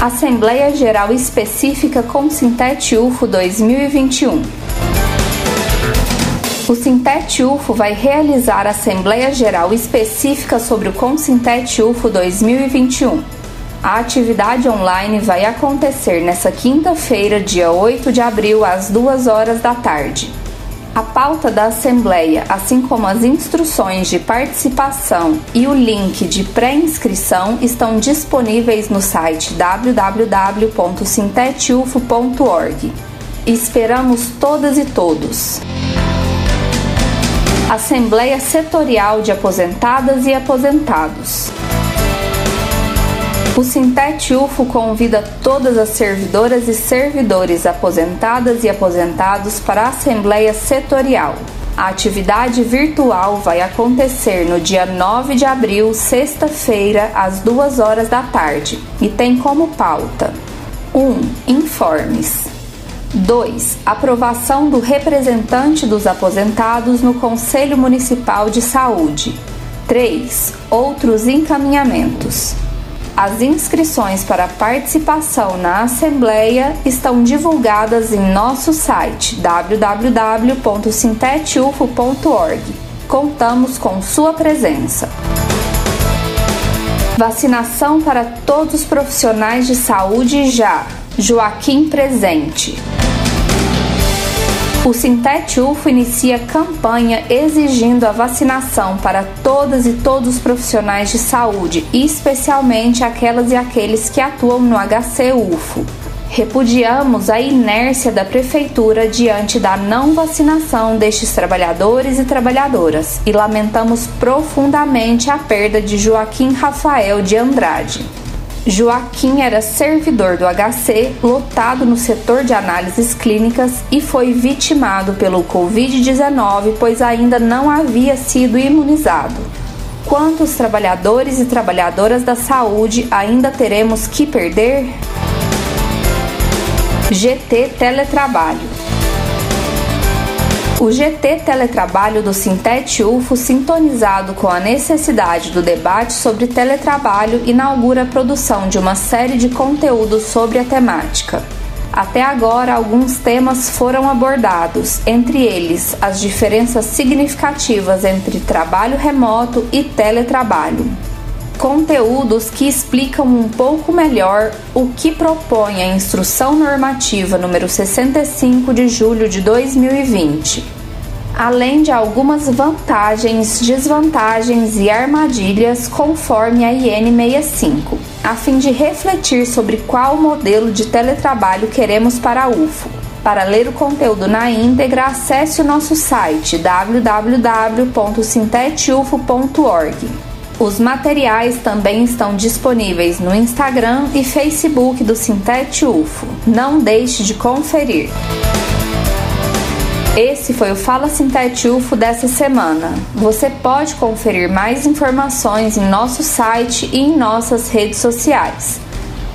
Assembleia Geral Específica com Sintete UFO 2021. O Sintete UFO vai realizar a Assembleia Geral Específica sobre o Consintete UFO 2021. A atividade online vai acontecer nesta quinta-feira, dia 8 de abril, às 2 horas da tarde. A pauta da Assembleia, assim como as instruções de participação e o link de pré-inscrição estão disponíveis no site www.sintetufo.org. Esperamos todas e todos. Assembleia Setorial de Aposentadas e Aposentados. O Sintete UFO convida todas as servidoras e servidores aposentadas e aposentados para a Assembleia Setorial. A atividade virtual vai acontecer no dia 9 de abril, sexta-feira, às 2 horas da tarde, e tem como pauta: 1. Informes. 2. Aprovação do representante dos aposentados no Conselho Municipal de Saúde. 3. Outros encaminhamentos. As inscrições para participação na Assembleia estão divulgadas em nosso site www.sintetufo.org. Contamos com sua presença. Vacinação para todos os profissionais de saúde já. Joaquim presente. O Sintete UFO inicia campanha exigindo a vacinação para todas e todos os profissionais de saúde, especialmente aquelas e aqueles que atuam no HC UFO. Repudiamos a inércia da Prefeitura diante da não vacinação destes trabalhadores e trabalhadoras e lamentamos profundamente a perda de Joaquim Rafael de Andrade. Joaquim era servidor do HC, lotado no setor de análises clínicas e foi vitimado pelo Covid-19, pois ainda não havia sido imunizado. Quantos trabalhadores e trabalhadoras da saúde ainda teremos que perder? GT Teletrabalho o GT Teletrabalho do Sintete UFO, sintonizado com a necessidade do debate sobre teletrabalho, inaugura a produção de uma série de conteúdos sobre a temática. Até agora, alguns temas foram abordados, entre eles as diferenças significativas entre trabalho remoto e teletrabalho conteúdos que explicam um pouco melhor o que propõe a Instrução Normativa número 65 de julho de 2020, além de algumas vantagens, desvantagens e armadilhas conforme a IN 65, a fim de refletir sobre qual modelo de teletrabalho queremos para a UFO. Para ler o conteúdo na íntegra, acesse o nosso site www.sintetufo.org. Os materiais também estão disponíveis no Instagram e Facebook do Sintete UFO. Não deixe de conferir. Esse foi o Fala Sintete UFO dessa semana. Você pode conferir mais informações em nosso site e em nossas redes sociais.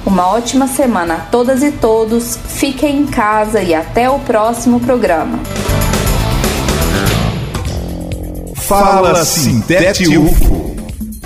Uma ótima semana a todas e todos, fiquem em casa e até o próximo programa. Fala Sintete UFO